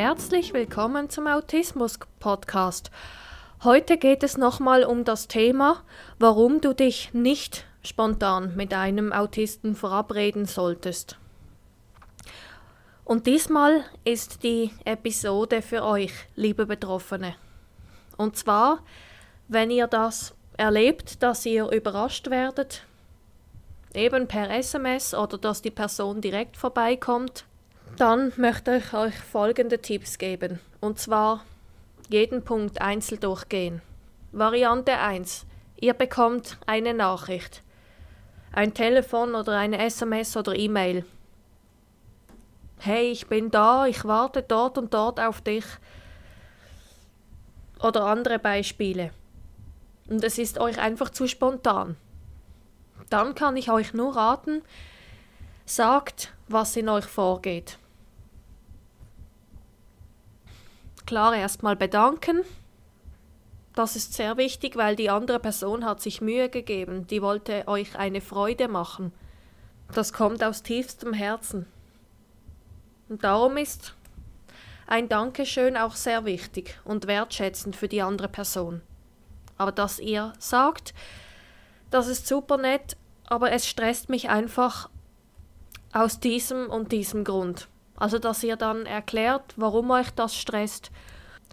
herzlich willkommen zum Autismus-Podcast. Heute geht es nochmal um das Thema, warum du dich nicht spontan mit einem Autisten verabreden solltest. Und diesmal ist die Episode für euch, liebe Betroffene. Und zwar, wenn ihr das erlebt, dass ihr überrascht werdet, eben per SMS oder dass die Person direkt vorbeikommt, dann möchte ich euch folgende Tipps geben. Und zwar jeden Punkt einzeln durchgehen. Variante 1. Ihr bekommt eine Nachricht. Ein Telefon oder eine SMS oder E-Mail. Hey, ich bin da, ich warte dort und dort auf dich. Oder andere Beispiele. Und es ist euch einfach zu spontan. Dann kann ich euch nur raten, sagt, was in euch vorgeht. Klar, erstmal bedanken. Das ist sehr wichtig, weil die andere Person hat sich Mühe gegeben, die wollte euch eine Freude machen. Das kommt aus tiefstem Herzen. Und darum ist ein Dankeschön auch sehr wichtig und wertschätzend für die andere Person. Aber dass ihr sagt, das ist super nett, aber es stresst mich einfach aus diesem und diesem Grund. Also, dass ihr dann erklärt, warum euch das stresst.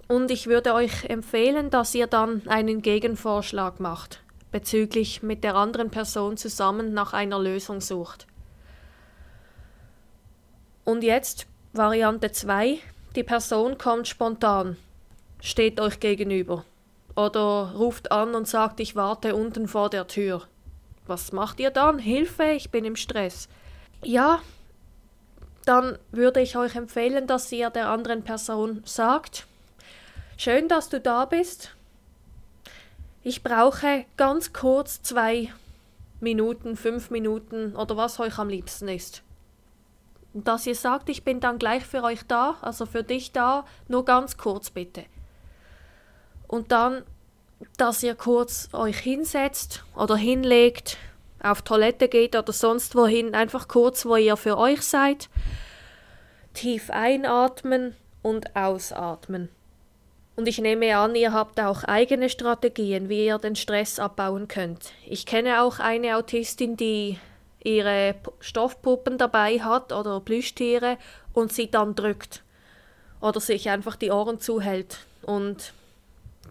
Und ich würde euch empfehlen, dass ihr dann einen Gegenvorschlag macht, bezüglich mit der anderen Person zusammen nach einer Lösung sucht. Und jetzt Variante 2. Die Person kommt spontan, steht euch gegenüber oder ruft an und sagt, ich warte unten vor der Tür. Was macht ihr dann? Hilfe, ich bin im Stress. Ja, dann würde ich euch empfehlen, dass ihr der anderen Person sagt, schön, dass du da bist. Ich brauche ganz kurz zwei Minuten, fünf Minuten oder was euch am liebsten ist. Dass ihr sagt, ich bin dann gleich für euch da, also für dich da, nur ganz kurz bitte. Und dann, dass ihr kurz euch hinsetzt oder hinlegt, auf Toilette geht oder sonst wohin, einfach kurz, wo ihr für euch seid. Tief einatmen und ausatmen. Und ich nehme an, ihr habt auch eigene Strategien, wie ihr den Stress abbauen könnt. Ich kenne auch eine Autistin, die ihre Stoffpuppen dabei hat oder Plüschtiere und sie dann drückt oder sich einfach die Ohren zuhält und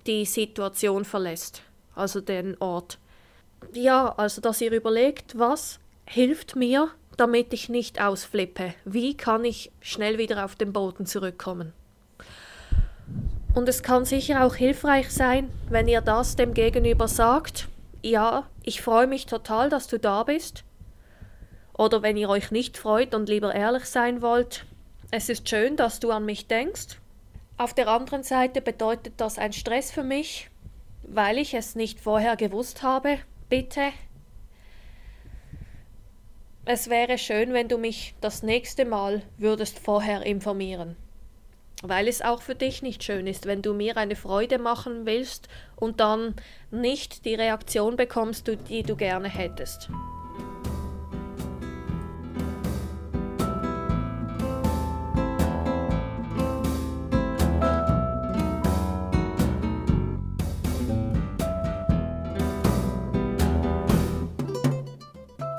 die Situation verlässt, also den Ort. Ja, also dass ihr überlegt, was hilft mir, damit ich nicht ausflippe? Wie kann ich schnell wieder auf den Boden zurückkommen? Und es kann sicher auch hilfreich sein, wenn ihr das dem Gegenüber sagt, ja, ich freue mich total, dass du da bist. Oder wenn ihr euch nicht freut und lieber ehrlich sein wollt, es ist schön, dass du an mich denkst. Auf der anderen Seite bedeutet das ein Stress für mich, weil ich es nicht vorher gewusst habe bitte, es wäre schön, wenn du mich das nächste Mal würdest vorher informieren. Weil es auch für dich nicht schön ist, wenn du mir eine Freude machen willst und dann nicht die Reaktion bekommst, die du gerne hättest.